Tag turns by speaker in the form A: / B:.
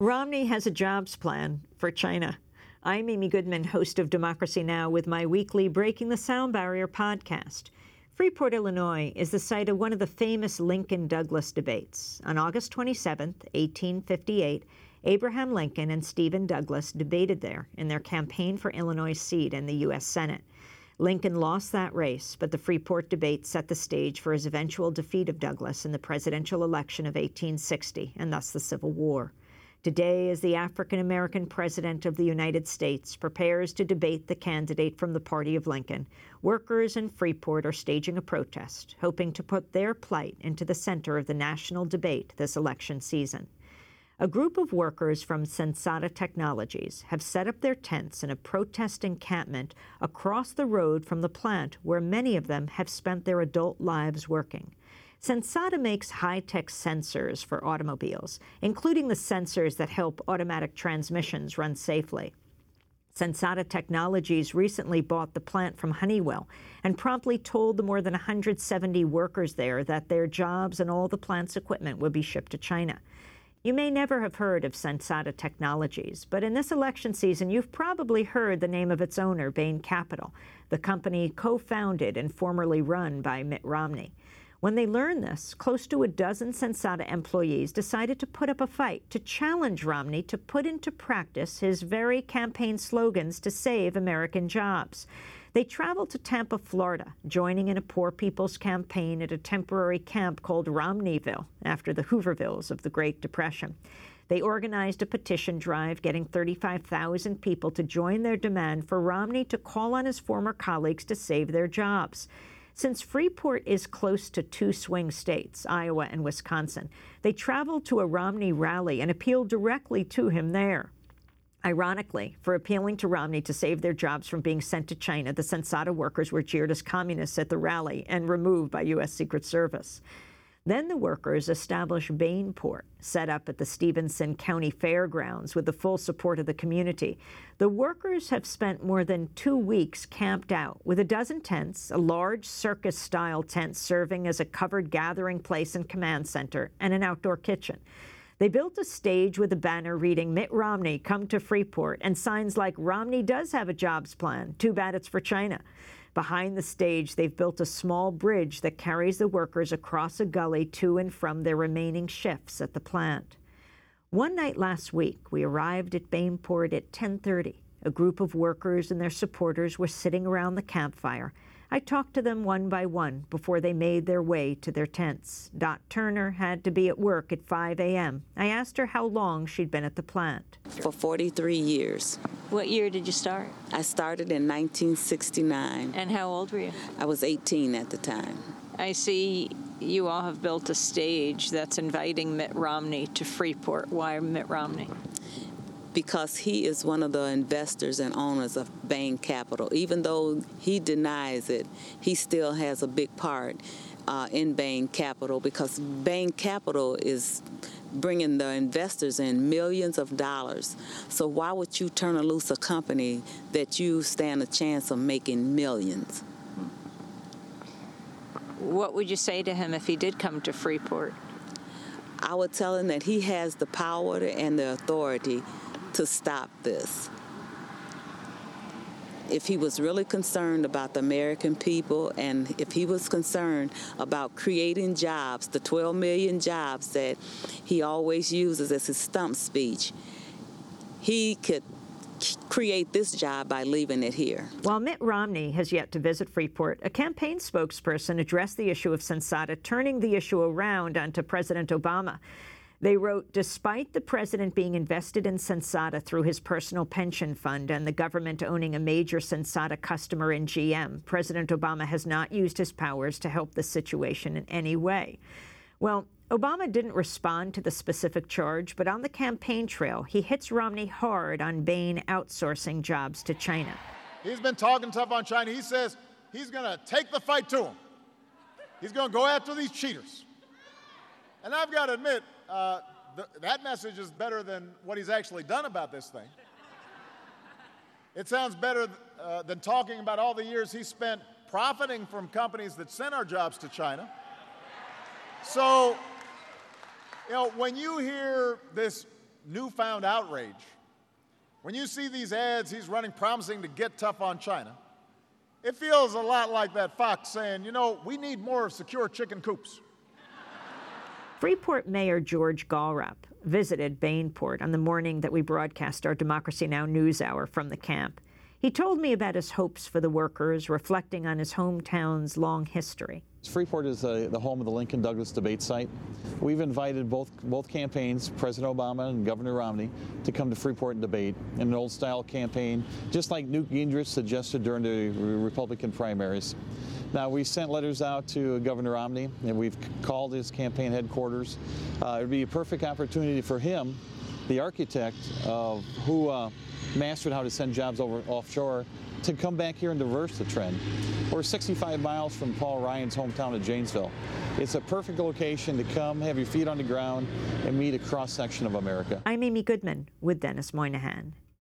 A: Romney has a jobs plan for China. I'm Amy Goodman, host of Democracy Now! with my weekly Breaking the Sound Barrier podcast. Freeport, Illinois is the site of one of the famous Lincoln Douglas debates. On August 27, 1858, Abraham Lincoln and Stephen Douglas debated there in their campaign for Illinois' seat in the U.S. Senate. Lincoln lost that race, but the Freeport debate set the stage for his eventual defeat of Douglas in the presidential election of 1860 and thus the Civil War. Today, as the African American President of the United States prepares to debate the candidate from the party of Lincoln, workers in Freeport are staging a protest, hoping to put their plight into the center of the national debate this election season. A group of workers from Sensata Technologies have set up their tents in a protest encampment across the road from the plant where many of them have spent their adult lives working. Sensata makes high-tech sensors for automobiles, including the sensors that help automatic transmissions run safely. Sensata Technologies recently bought the plant from Honeywell and promptly told the more than 170 workers there that their jobs and all the plant's equipment would be shipped to China. You may never have heard of Sensata Technologies, but in this election season, you've probably heard the name of its owner, Bain Capital, the company co-founded and formerly run by Mitt Romney. When they learned this, close to a dozen Sensata employees decided to put up a fight to challenge Romney to put into practice his very campaign slogans to save American jobs. They traveled to Tampa, Florida, joining in a poor people's campaign at a temporary camp called Romneyville after the Hoovervilles of the Great Depression. They organized a petition drive, getting 35,000 people to join their demand for Romney to call on his former colleagues to save their jobs. Since Freeport is close to two swing states, Iowa and Wisconsin, they traveled to a Romney rally and appealed directly to him there. Ironically, for appealing to Romney to save their jobs from being sent to China, the Sensata workers were jeered as communists at the rally and removed by U.S. Secret Service. Then the workers established Bainport, set up at the Stephenson County Fairgrounds with the full support of the community. The workers have spent more than two weeks camped out with a dozen tents, a large circus-style tent serving as a covered gathering place and command center, and an outdoor kitchen. They built a stage with a banner reading, Mitt Romney, come to Freeport, and signs like, Romney does have a jobs plan. Too bad it's for China. Behind the stage, they've built a small bridge that carries the workers across a gully to and from their remaining shifts at the plant. One night last week, we arrived at Bainport at 10:30. A group of workers and their supporters were sitting around the campfire. I talked to them one by one before they made their way to their tents. Dot Turner had to be at work at 5 a.m. I asked her how long she'd been at the plant.
B: For 43 years.
C: What year did you start?
B: I started in 1969.
C: And how old were you?
B: I was 18 at the time.
C: I see you all have built a stage that's inviting Mitt Romney to Freeport. Why Mitt Romney?
B: Because he is one of the investors and owners of Bain Capital. Even though he denies it, he still has a big part uh, in Bain Capital because Bain Capital is bringing the investors in millions of dollars. So why would you turn a loose a company that you stand a chance of making millions?
C: What would you say to him if he did come to Freeport?
B: I would tell him that he has the power and the authority to stop this. If he was really concerned about the American people and if he was concerned about creating jobs, the 12 million jobs that he always uses as his stump speech, he could create this job by leaving it here.
A: While Mitt Romney has yet to visit Freeport, a campaign spokesperson addressed the issue of Sensata, turning the issue around onto President Obama. They wrote, despite the president being invested in Sensata through his personal pension fund and the government owning a major Sensata customer in GM, President Obama has not used his powers to help the situation in any way. Well, Obama didn't respond to the specific charge, but on the campaign trail, he hits Romney hard on Bain outsourcing jobs to China.
D: He's been talking tough on China. He says he's going to take the fight to him. He's going to go after these cheaters. And I've got to admit, uh, th- that message is better than what he's actually done about this thing. It sounds better uh, than talking about all the years he spent profiting from companies that sent our jobs to China. So, you know, when you hear this newfound outrage, when you see these ads he's running promising to get tough on China, it feels a lot like that fox saying, you know, we need more secure chicken coops.
A: Freeport Mayor George Gaulrapp visited Bainport on the morning that we broadcast our Democracy Now! news hour from the camp. He told me about his hopes for the workers, reflecting on his hometown's long history.
E: Freeport is the home of the Lincoln Douglas debate site. We've invited both both campaigns, President Obama and Governor Romney, to come to Freeport and debate in an old-style campaign, just like Newt Gingrich suggested during the Republican primaries. Now, we sent letters out to Governor Romney, and we've called his campaign headquarters. Uh, it would be a perfect opportunity for him, the architect of who uh, mastered how to send jobs over offshore, to come back here and reverse the trend. We're 65 miles from Paul Ryan's hometown of Janesville. It's a perfect location to come, have your feet on the ground, and meet a cross section of America.
A: I'm Amy Goodman with Denis Moynihan.